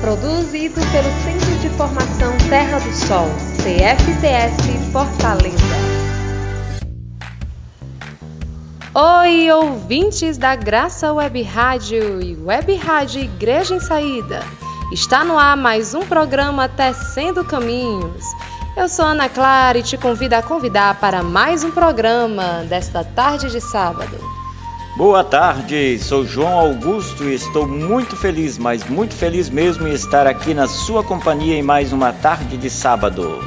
Produzido pelo Centro de Formação Terra do Sol, CFTS Fortaleza. Oi, ouvintes da Graça Web Rádio e Web Rádio Igreja em Saída. Está no ar mais um programa Tecendo Caminhos. Eu sou Ana Clara e te convido a convidar para mais um programa desta tarde de sábado. Boa tarde, sou João Augusto e estou muito feliz, mas muito feliz mesmo em estar aqui na sua companhia em mais uma tarde de sábado.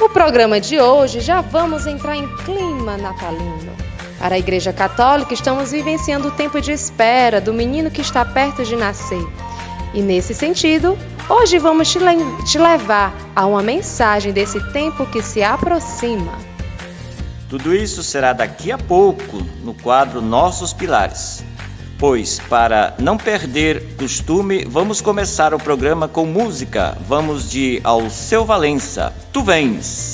O programa de hoje já vamos entrar em clima natalino. Para a Igreja Católica, estamos vivenciando o tempo de espera do menino que está perto de nascer. E nesse sentido, hoje vamos te, le te levar a uma mensagem desse tempo que se aproxima. Tudo isso será daqui a pouco no quadro Nossos Pilares. Pois, para não perder costume, vamos começar o programa com música. Vamos de Alceu Valença. Tu vens!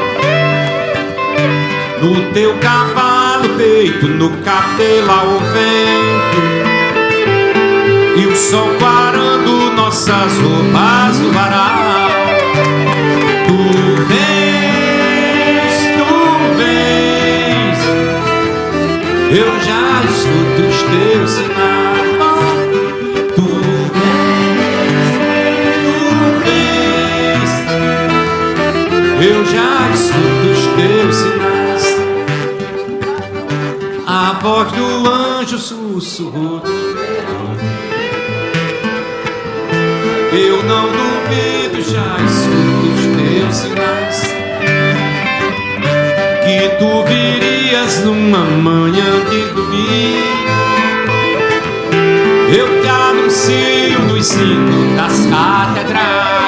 No teu cavalo peito, no cabelo ao vento. E o sol clarando nossas roupas do varal. Tu vem Eu já escuto os teus sinais. Voz do anjo sussurrou Eu não duvido, já escuto os teus sinais. Que tu virias numa manhã de domingo Eu te anuncio no ensino das catedrais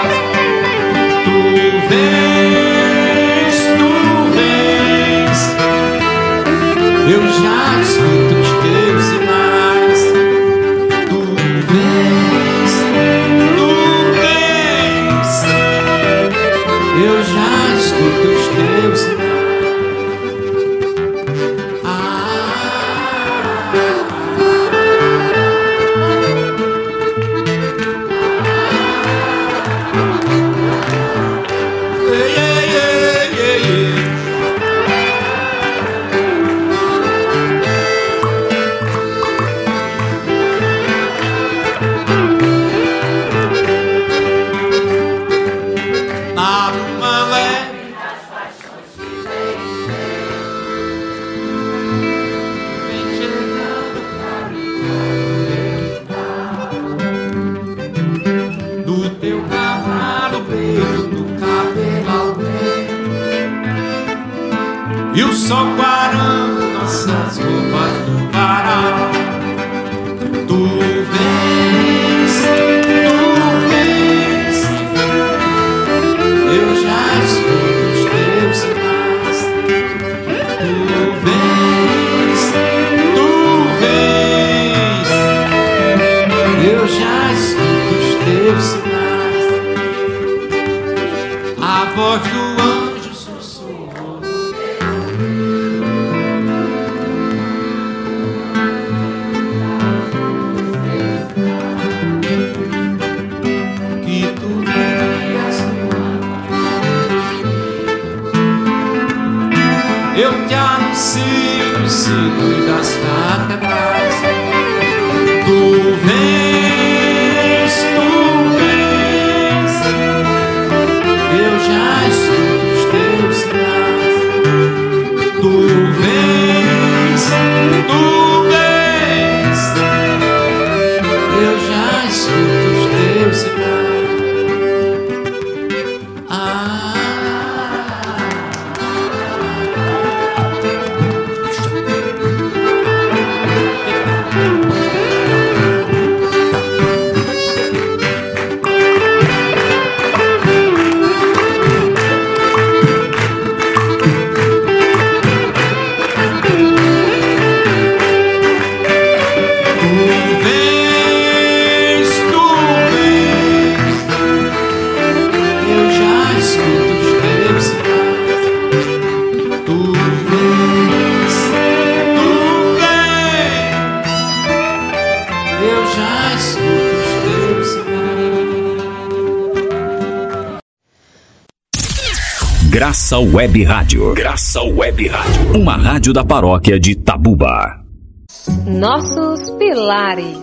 Graça Web Rádio. Graça Web Rádio. Uma rádio da paróquia de Tabuba. Nossos pilares.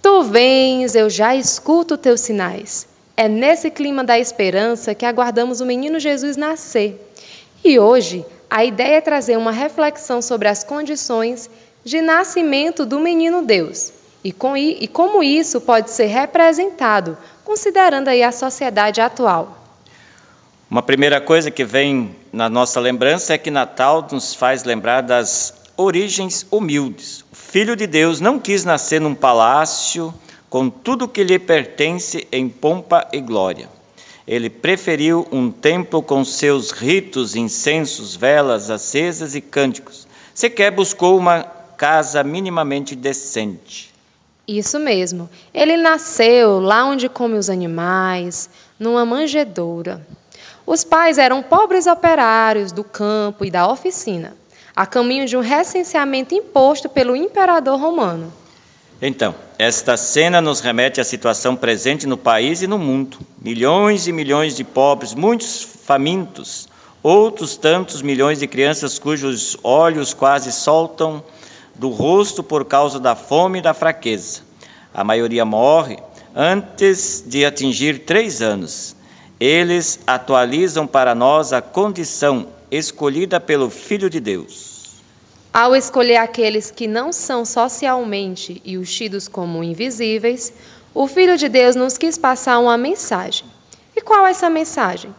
Tu vens, eu já escuto teus sinais. É nesse clima da esperança que aguardamos o menino Jesus nascer. E hoje, a ideia é trazer uma reflexão sobre as condições de nascimento do menino Deus e, com, e como isso pode ser representado, considerando aí a sociedade atual. Uma primeira coisa que vem na nossa lembrança é que Natal nos faz lembrar das origens humildes. O Filho de Deus não quis nascer num palácio com tudo que lhe pertence em pompa e glória. Ele preferiu um templo com seus ritos, incensos, velas acesas e cânticos. Sequer buscou uma casa minimamente decente. Isso mesmo. Ele nasceu lá onde come os animais, numa manjedoura. Os pais eram pobres operários do campo e da oficina, a caminho de um recenseamento imposto pelo imperador romano. Então, esta cena nos remete à situação presente no país e no mundo. Milhões e milhões de pobres, muitos famintos, outros tantos milhões de crianças cujos olhos quase soltam do rosto por causa da fome e da fraqueza. A maioria morre antes de atingir três anos. Eles atualizam para nós a condição escolhida pelo Filho de Deus. Ao escolher aqueles que não são socialmente e os tidos como invisíveis, o Filho de Deus nos quis passar uma mensagem. E qual é essa mensagem?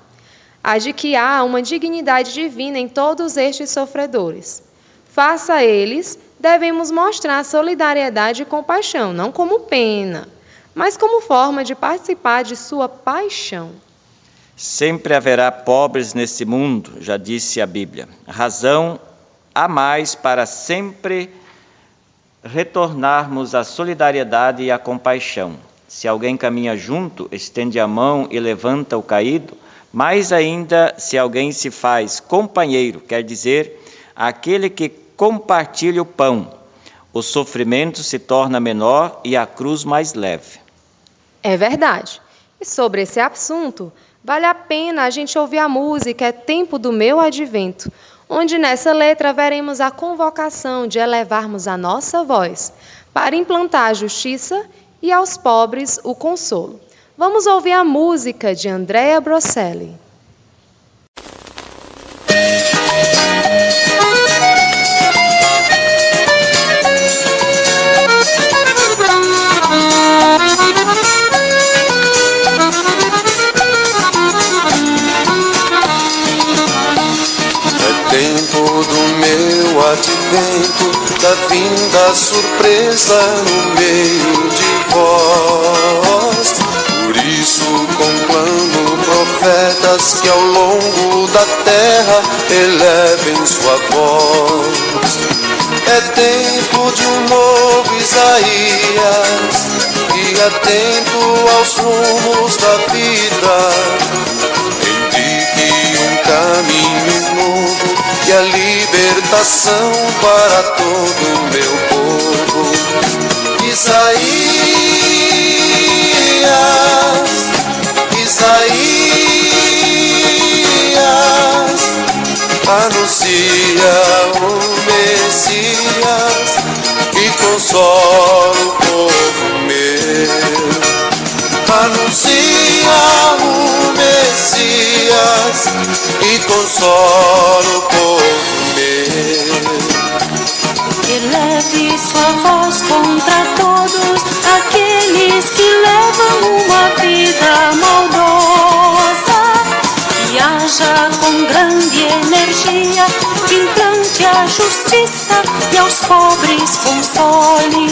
A de que há uma dignidade divina em todos estes sofredores. Face a eles, devemos mostrar solidariedade e compaixão, não como pena, mas como forma de participar de sua paixão. Sempre haverá pobres nesse mundo, já disse a Bíblia. Razão a mais para sempre retornarmos à solidariedade e à compaixão. Se alguém caminha junto, estende a mão e levanta o caído, mais ainda se alguém se faz companheiro, quer dizer, aquele que compartilha o pão, o sofrimento se torna menor e a cruz mais leve. É verdade. E sobre esse assunto, vale a pena a gente ouvir a música É Tempo do Meu Advento, onde nessa letra veremos a convocação de elevarmos a nossa voz para implantar a justiça e aos pobres o consolo. Vamos ouvir a música de Andrea Brosselli. Advento, da vinda surpresa no meio de vós. Por isso conclamo profetas que ao longo da terra elevem sua voz. É tempo de um novo Isaías, e atento aos rumos da vida, indique um caminho novo e a libertação para todo meu povo. Isaías, Isaías anuncia o Messias que consola o povo meu. Anuncia o Messias que consola o povo. Eleve sua voz contra todos aqueles que levam uma vida maldosa. Que haja com grande energia, implante a justiça e aos pobres console,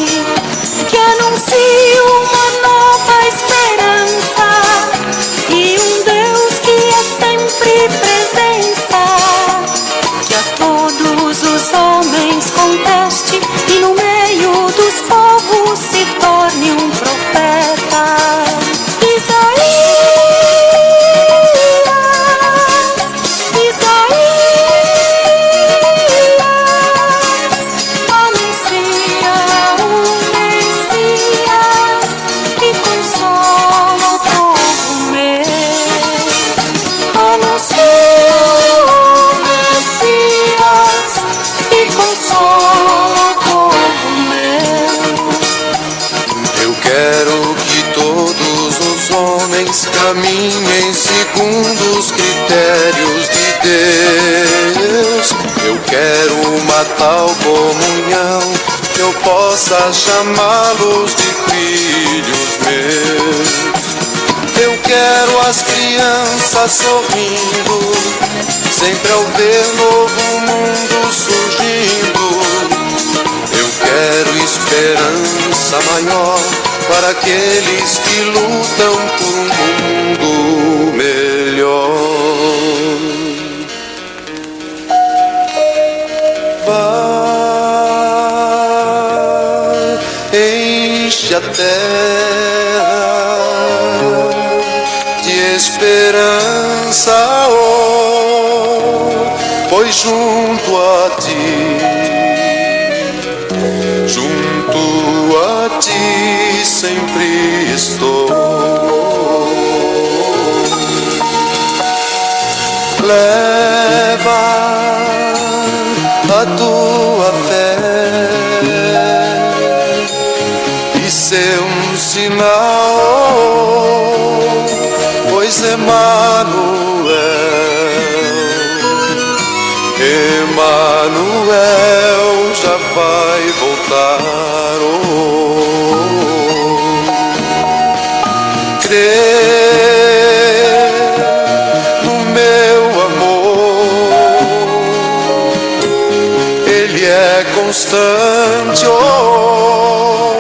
chamá-los de filhos meus. Eu quero as crianças sorrindo, sempre ao ver novo mundo surgindo. Eu quero esperança maior para aqueles que lutam por um mundo melhor. Junto a ti, junto a ti sempre Emmanuel já vai voltar. Oh crer no meu amor. Ele é constante, oh,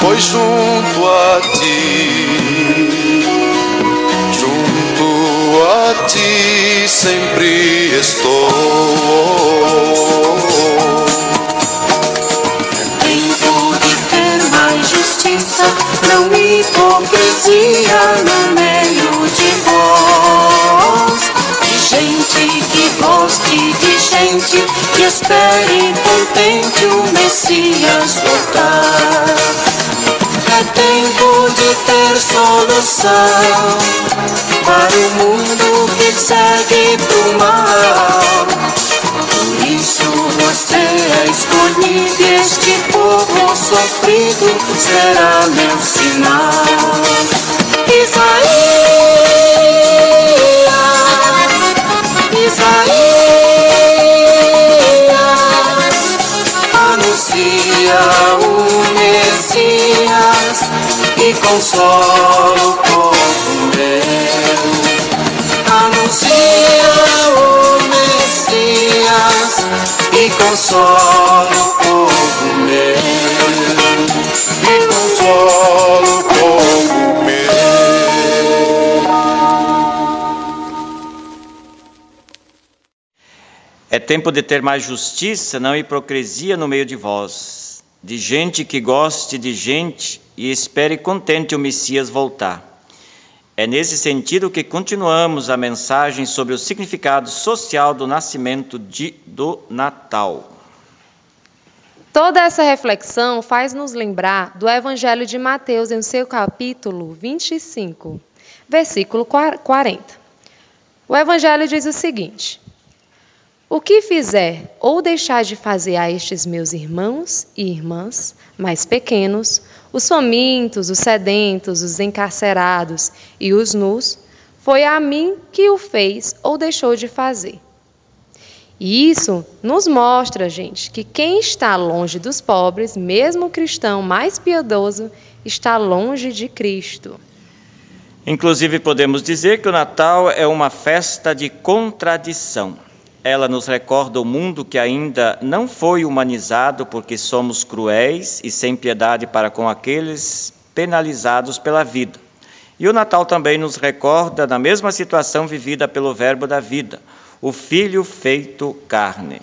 pois junto a ti, junto a ti sempre estou. Hipocrisia no meio de vós. De gente que goste de gente que espere contente o Messias voltar. É tempo de ter solução para o mundo que segue pro mal. Escolhido e este povo sofrido será meu sinal. Isaías, Isaías, anuncia o Messias e consola tempo de ter mais justiça, não hipocrisia no meio de vós. de gente que goste de gente e espere contente o Messias voltar. É nesse sentido que continuamos a mensagem sobre o significado social do nascimento de, do Natal. Toda essa reflexão faz nos lembrar do Evangelho de Mateus em seu capítulo 25, versículo 40. O Evangelho diz o seguinte: O que fizer ou deixar de fazer a estes meus irmãos e irmãs mais pequenos, os famintos, os sedentos, os encarcerados e os nus, foi a mim que o fez ou deixou de fazer. E isso nos mostra, gente, que quem está longe dos pobres, mesmo o cristão mais piedoso, está longe de Cristo. Inclusive, podemos dizer que o Natal é uma festa de contradição. Ela nos recorda o mundo que ainda não foi humanizado porque somos cruéis e sem piedade para com aqueles penalizados pela vida. E o Natal também nos recorda da mesma situação vivida pelo Verbo da vida, o Filho feito carne.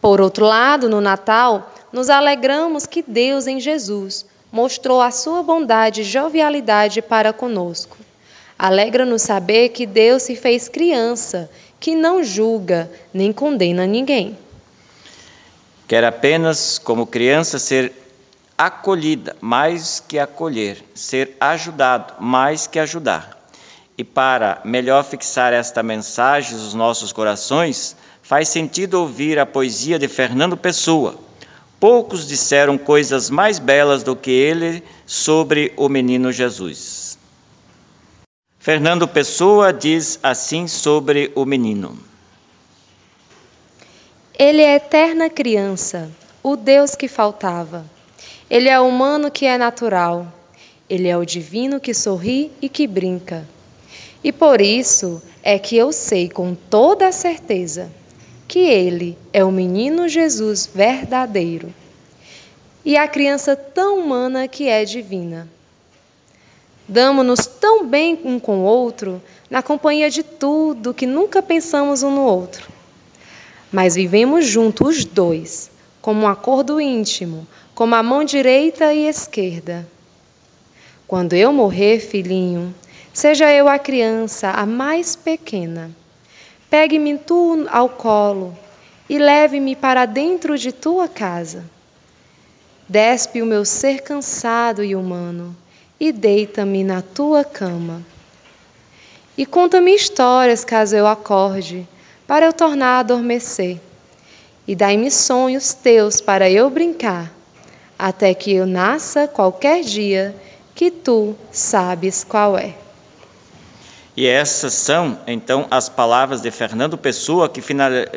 Por outro lado, no Natal, nos alegramos que Deus em Jesus mostrou a sua bondade e jovialidade para conosco. Alegra-nos saber que Deus se fez criança que não julga nem condena ninguém. Quer apenas, como criança, ser acolhida mais que acolher, ser ajudado mais que ajudar. E para melhor fixar esta mensagem nos nossos corações, faz sentido ouvir a poesia de Fernando Pessoa. Poucos disseram coisas mais belas do que ele sobre o menino Jesus. Fernando Pessoa diz assim sobre o menino: Ele é eterna criança, o Deus que faltava. Ele é humano que é natural. Ele é o divino que sorri e que brinca. E por isso é que eu sei com toda a certeza que ele é o menino Jesus verdadeiro e a criança tão humana que é divina. Damos-nos tão bem um com o outro, na companhia de tudo, que nunca pensamos um no outro. Mas vivemos juntos os dois, como um acordo íntimo, como a mão direita e esquerda. Quando eu morrer, filhinho, seja eu a criança, a mais pequena. Pegue-me tu ao colo e leve-me para dentro de tua casa. Despe o meu ser cansado e humano e deita-me na tua cama. E conta-me histórias caso eu acorde, para eu tornar a adormecer. E dai-me sonhos teus para eu brincar, até que eu nasça qualquer dia que tu sabes qual é. E essas são, então, as palavras de Fernando Pessoa que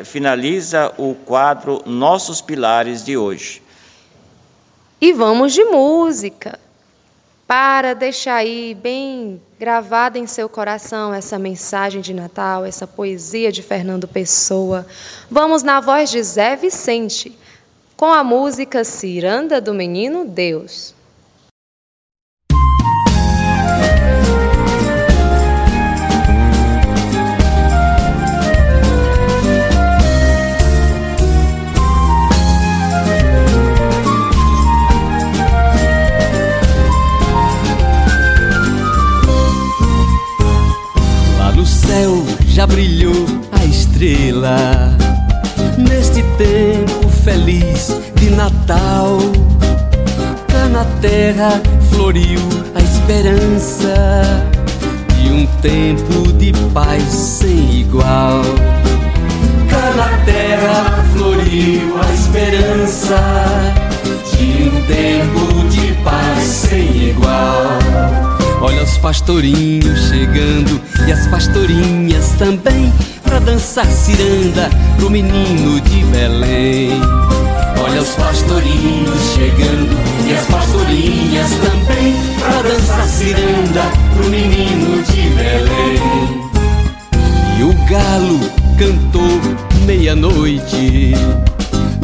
finaliza o quadro Nossos Pilares de hoje. E vamos de música para deixar aí bem gravada em seu coração essa mensagem de Natal, essa poesia de Fernando Pessoa. Vamos na voz de Zé Vicente, com a música Ciranda do Menino Deus. Já brilhou a estrela neste tempo feliz de Natal. Cá na terra floriu a esperança de um tempo de paz sem igual. Cá na terra floriu a esperança pastorinhos chegando e as pastorinhas também pra dançar ciranda pro menino de Belém. Olha os pastorinhos chegando e as pastorinhas também pra dançar ciranda pro menino de Belém. E o galo cantou meia-noite.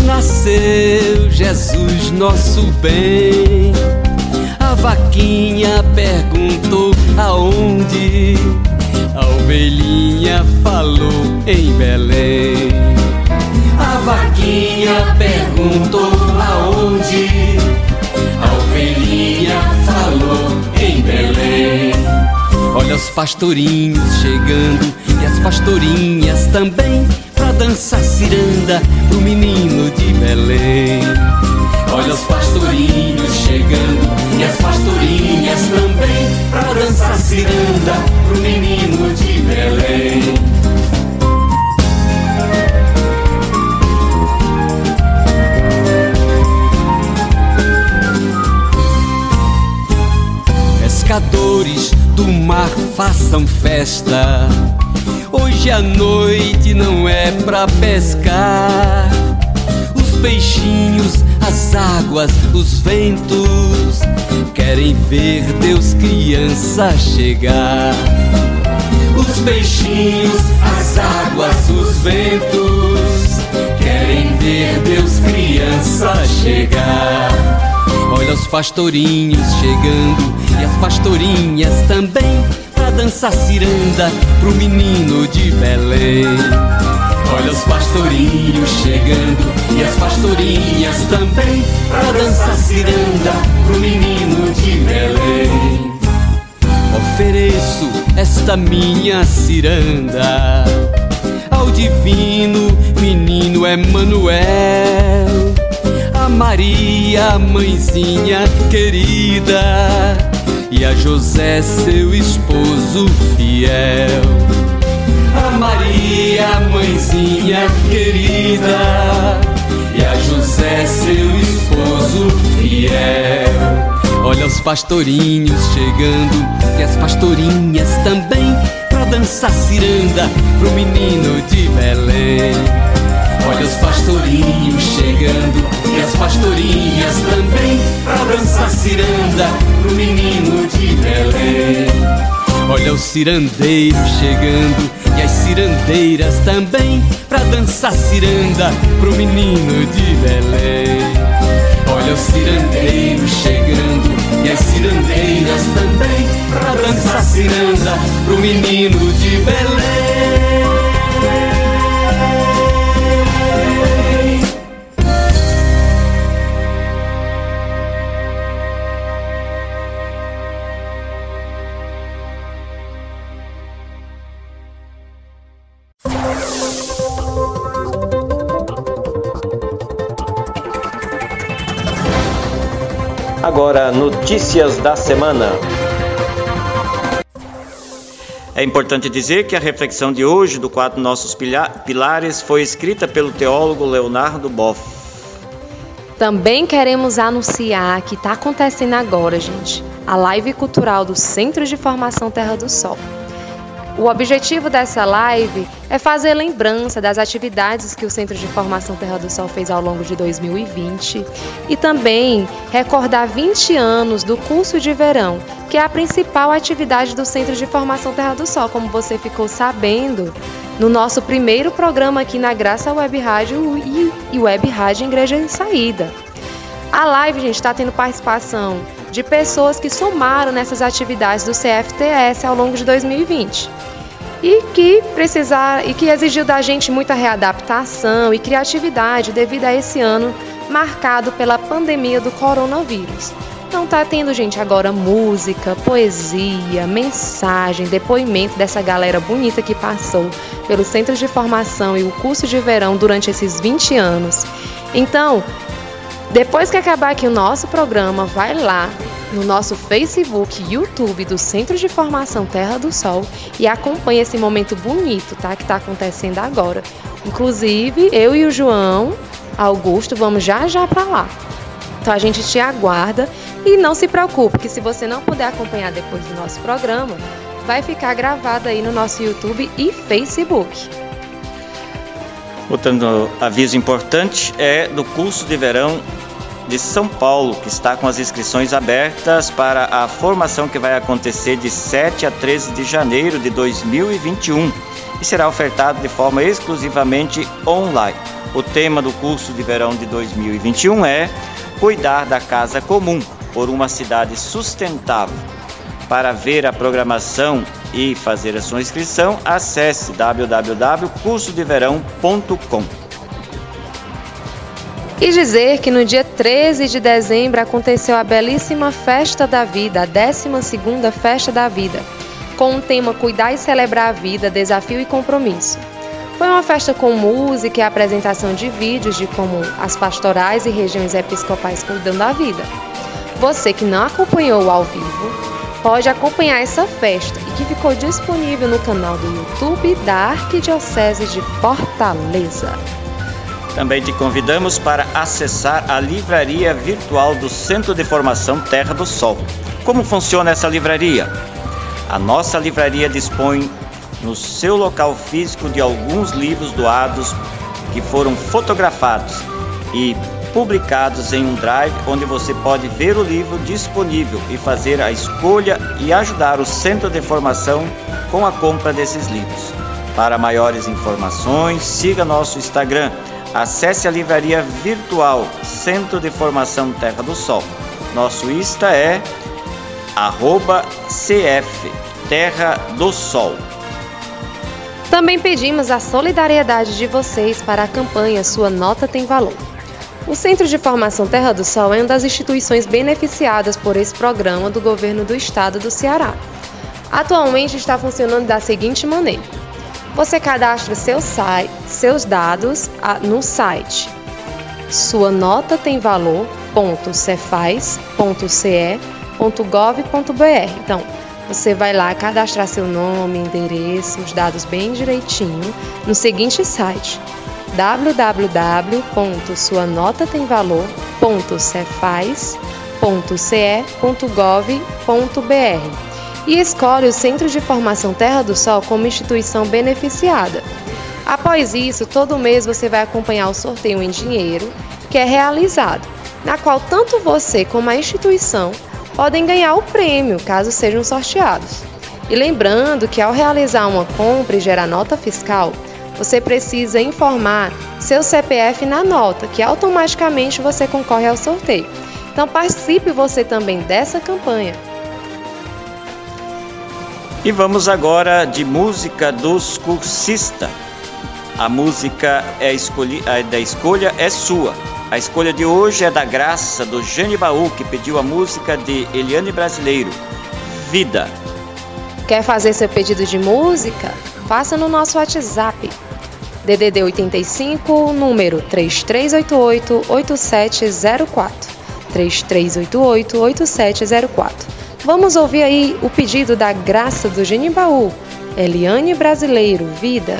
Nasceu Jesus, nosso bem a vaquinha perguntou aonde, a ovelhinha falou em Belém. A vaquinha perguntou aonde. A ovelhinha falou em Belém. Olha os pastorinhos chegando e as pastorinhas também pra dançar ciranda pro menino de Belém. Olha os pastorinhos chegando ciranda pro menino de Belém. Pescadores do mar façam festa. Hoje a noite não é pra pescar. Os peixinhos, as águas, os ventos querem ver Deus criança chegar. Os peixinhos, as águas, os ventos querem ver Deus criança chegar. Olha os pastorinhos chegando e as pastorinhas também pra dançar ciranda pro menino de Belém. Olha os pastorinhos chegando e as pastorinhas também pra dançar ciranda pro menino de Belém. Ofereço esta minha ciranda ao divino menino Emanuel, a Maria, mãezinha querida, e a José, seu esposo fiel. Maria, mãezinha querida, e a José, seu esposo fiel. Olha os pastorinhos chegando e as pastorinhas também pra dançar ciranda pro menino de Belém. Olha os pastorinhos chegando e as pastorinhas também pra dançar ciranda pro menino de Belém. Olha os cirandeiros chegando e as cirandeiras também pra dançar ciranda pro menino de Belém. Olha os cirandeiros chegando e as cirandeiras também pra dançar ciranda pro menino de Belém. Agora, notícias da semana. É importante dizer que a reflexão de hoje do quadro Nossos Pilares foi escrita pelo teólogo Leonardo Boff. Também queremos anunciar que está acontecendo agora, gente, a live cultural do Centro de Formação Terra do Sol. O objetivo dessa live é fazer lembrança das atividades que o Centro de Formação Terra do Sol fez ao longo de 2020 e também recordar 20 anos do curso de verão, que é a principal atividade do Centro de Formação Terra do Sol, como você ficou sabendo no nosso primeiro programa aqui na Graça Web Rádio e Web Rádio Igreja em Saída. A live, gente, está tendo participação de pessoas que somaram nessas atividades do CFTS ao longo de 2020 e que precisar e que exigiu da gente muita readaptação e criatividade devido a esse ano marcado pela pandemia do coronavírus. Então tá tendo gente agora música, poesia, mensagem, depoimento dessa galera bonita que passou pelo centro de formação e o curso de verão durante esses 20 anos. Então, depois que acabar aqui o nosso programa, vai lá no nosso Facebook, YouTube do Centro de Formação Terra do Sol e acompanhe esse momento bonito, tá? Que está acontecendo agora. Inclusive, eu e o João Augusto vamos já já para lá. Então a gente te aguarda e não se preocupe que se você não puder acompanhar depois do nosso programa, vai ficar gravado aí no nosso YouTube e Facebook. Outro aviso importante é do curso de verão de São Paulo, que está com as inscrições abertas para a formação que vai acontecer de 7 a 13 de janeiro de 2021 e será ofertado de forma exclusivamente online. O tema do curso de verão de 2021 é Cuidar da Casa Comum por uma cidade sustentável. Para ver a programação e fazer a sua inscrição, acesse www.cursodeverão.com. E dizer que no dia 13 de dezembro aconteceu a belíssima Festa da Vida, a 12ª Festa da Vida, com o tema Cuidar e Celebrar a Vida, Desafio e Compromisso. Foi uma festa com música e apresentação de vídeos de como as pastorais e regiões episcopais cuidam da vida. Você que não acompanhou ao vivo, pode acompanhar essa festa e que ficou disponível no canal do YouTube da Arquidiocese de Fortaleza. Também te convidamos para acessar a livraria virtual do Centro de Formação Terra do Sol. Como funciona essa livraria? A nossa livraria dispõe no seu local físico de alguns livros doados que foram fotografados e publicados em um drive onde você pode ver o livro disponível e fazer a escolha e ajudar o centro de formação com a compra desses livros. Para maiores informações, siga nosso Instagram Acesse a livraria virtual Centro de Formação Terra do Sol. Nosso Insta é arroba CF Terra do Sol. Também pedimos a solidariedade de vocês para a campanha Sua Nota Tem Valor. O Centro de Formação Terra do Sol é uma das instituições beneficiadas por esse programa do governo do estado do Ceará. Atualmente está funcionando da seguinte maneira: você cadastra seu site, seus dados no site sua nota tem valor.cefaz.ce.gov.br. Então, você vai lá cadastrar seu nome, endereço, os dados bem direitinho no seguinte site www.suanotatemvalor.cefaz.ce.gov.br e escolhe o Centro de Formação Terra do Sol como instituição beneficiada. Após isso, todo mês você vai acompanhar o sorteio em dinheiro que é realizado, na qual tanto você como a instituição podem ganhar o prêmio caso sejam sorteados. E lembrando que ao realizar uma compra e gerar nota fiscal, você precisa informar seu CPF na nota, que automaticamente você concorre ao sorteio. Então participe você também dessa campanha. E vamos agora de música dos cursistas. A música é escolhi, a da escolha é sua. A escolha de hoje é da graça do Jane Baú, que pediu a música de Eliane Brasileiro, Vida. Quer fazer seu pedido de música? Faça no nosso WhatsApp. DDD 85, número 3388 8704. 3388 8704. Vamos ouvir aí o pedido da graça do Genibaú. Eliane Brasileiro, vida.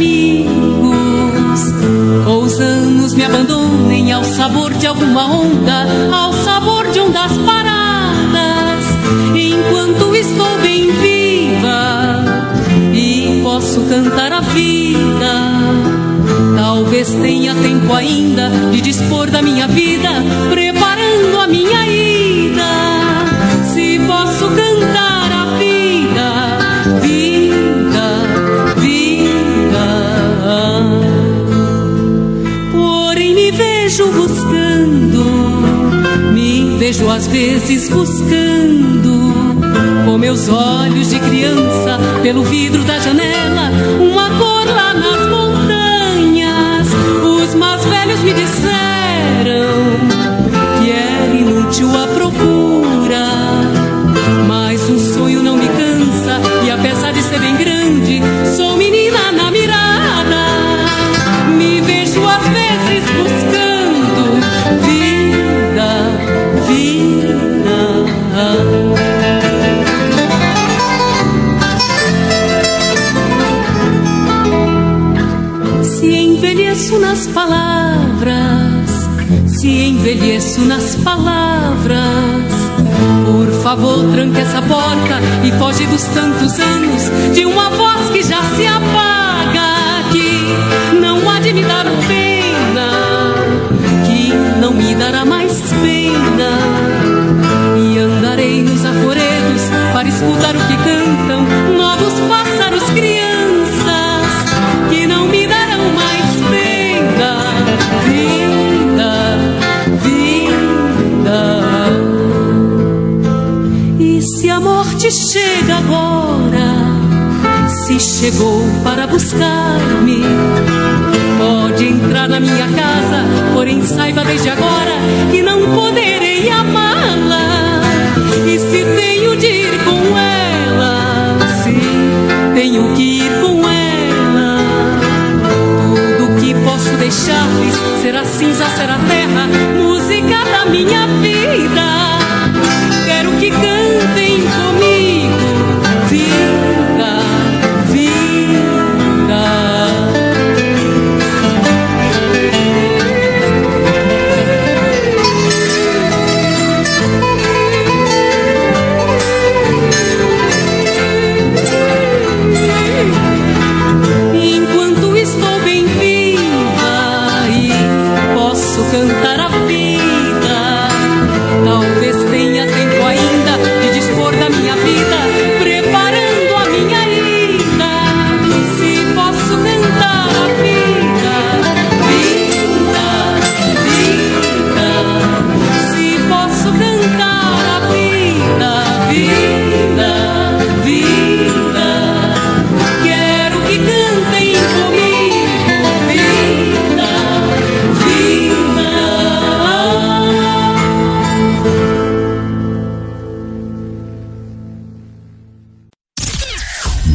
Amigos me abandonem ao sabor de alguma onda, ao sabor de ondas paradas, enquanto estou bem viva e posso cantar a vida. Talvez tenha tempo ainda de dispor da minha vida, às vezes buscando com meus olhos de criança pelo vidro da janela uma cor lá nas montanhas. Os mais velhos me disseram que era inútil a se envelheço nas palavras. Por favor, tranque essa porta e foge dos tantos anos de uma voz que já se apaga, que não há de me dar pena, que não me dará mais pena. Nos arvoredos para escutar o que cantam chegou para buscar-me. Pode entrar na minha casa, porém saiba desde agora que não poderei amá-la. E se tenho de ir com ela, sim, tenho que ir com ela. Tudo que posso deixar-lhes será cinza, será terra, música da minha vida.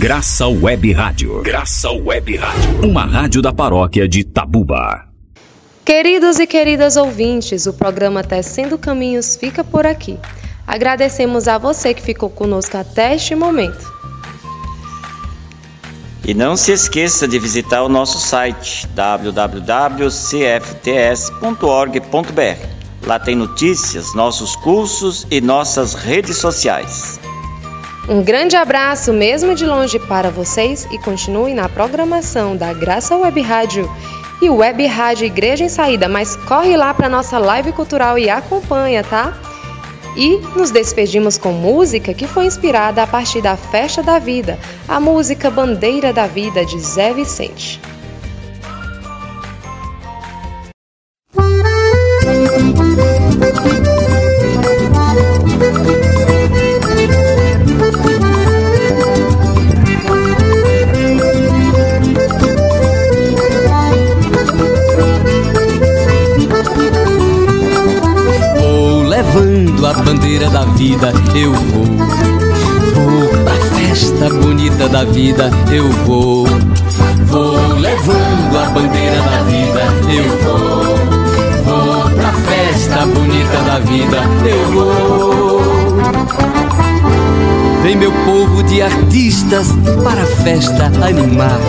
Graça Web Rádio. Graça Web Rádio. Uma rádio da paróquia de Tabuba. Queridos e queridas ouvintes, o programa Tecendo Caminhos fica por aqui. Agradecemos a você que ficou conosco até este momento. E não se esqueça de visitar o nosso site www.cfts.org.br. Lá tem notícias, nossos cursos e nossas redes sociais. Um grande abraço, mesmo de longe, para vocês e continue na programação da Graça Web Rádio e Web Rádio Igreja em Saída, mas corre lá para nossa live cultural e acompanha, tá? E nos despedimos com música que foi inspirada a partir da Festa da Vida, a música Bandeira da Vida de Zé Vicente. A bandeira da vida, eu vou. Vou pra festa bonita da vida, eu vou. Vou levando a bandeira da vida, eu vou. Vou pra festa bonita da vida, eu vou. Vem meu povo de artistas para a festa animar.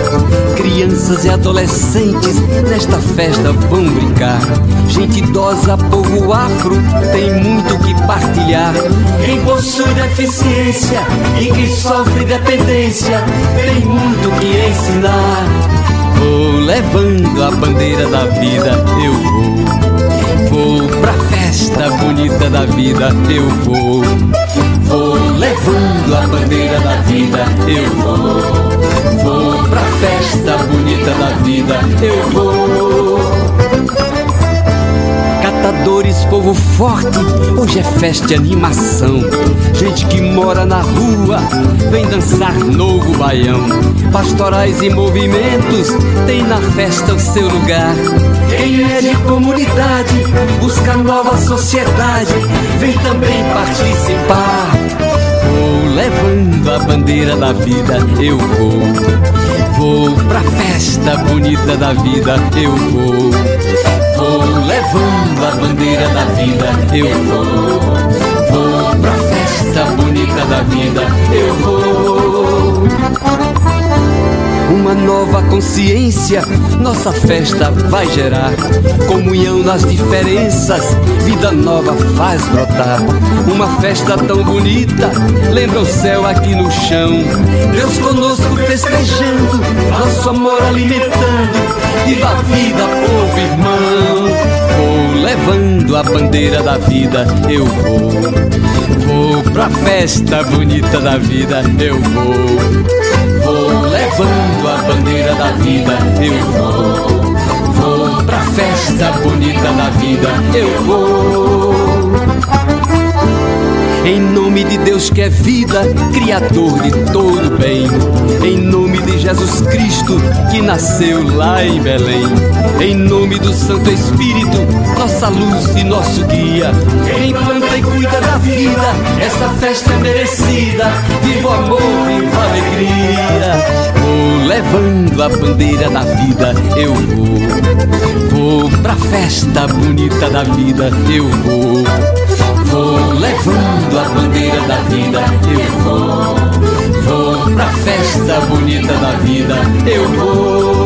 Crianças e adolescentes nesta festa vão brincar. Gente idosa, povo afro, tem muito que partilhar. Quem possui deficiência e quem sofre dependência, tem muito que ensinar. Vou levando a bandeira da vida, eu vou. Vou pra festa bonita da vida, eu vou. Levando a bandeira da vida, eu vou. Vou pra festa bonita da vida, eu vou. Catadores, povo forte, hoje é festa e animação. Gente que mora na rua, vem dançar novo baião. Pastorais e movimentos, tem na festa o seu lugar. Quem é de comunidade, busca nova sociedade, vem também participar. Vou levando a bandeira da vida, eu vou. Vou pra festa bonita da vida, eu vou. Vou levando a bandeira da vida, eu vou. Vou pra festa bonita da vida, eu vou. Uma nova consciência, nossa festa vai gerar. Comunhão nas diferenças, vida nova faz brotar. Uma festa tão bonita, lembra o céu aqui no chão. Deus conosco festejando, nosso amor alimentando. Viva a vida, povo irmão. Vou levando a bandeira da vida, eu vou. Vou pra festa bonita da vida, eu vou. Levando a bandeira da vida, eu vou. Vou pra festa bonita da vida, eu vou. Deus que é vida, Criador de todo bem. Em nome de Jesus Cristo, que nasceu lá em Belém. Em nome do Santo Espírito, nossa luz e nosso guia. Quem planta e cuida da vida, essa festa é merecida. Viva o amor, viva a alegria. Vou levando a bandeira da vida, eu vou. Vou pra festa bonita da vida, eu vou. Vou levando a bandeira da vida, eu vou. Vou pra festa bonita da vida, eu vou.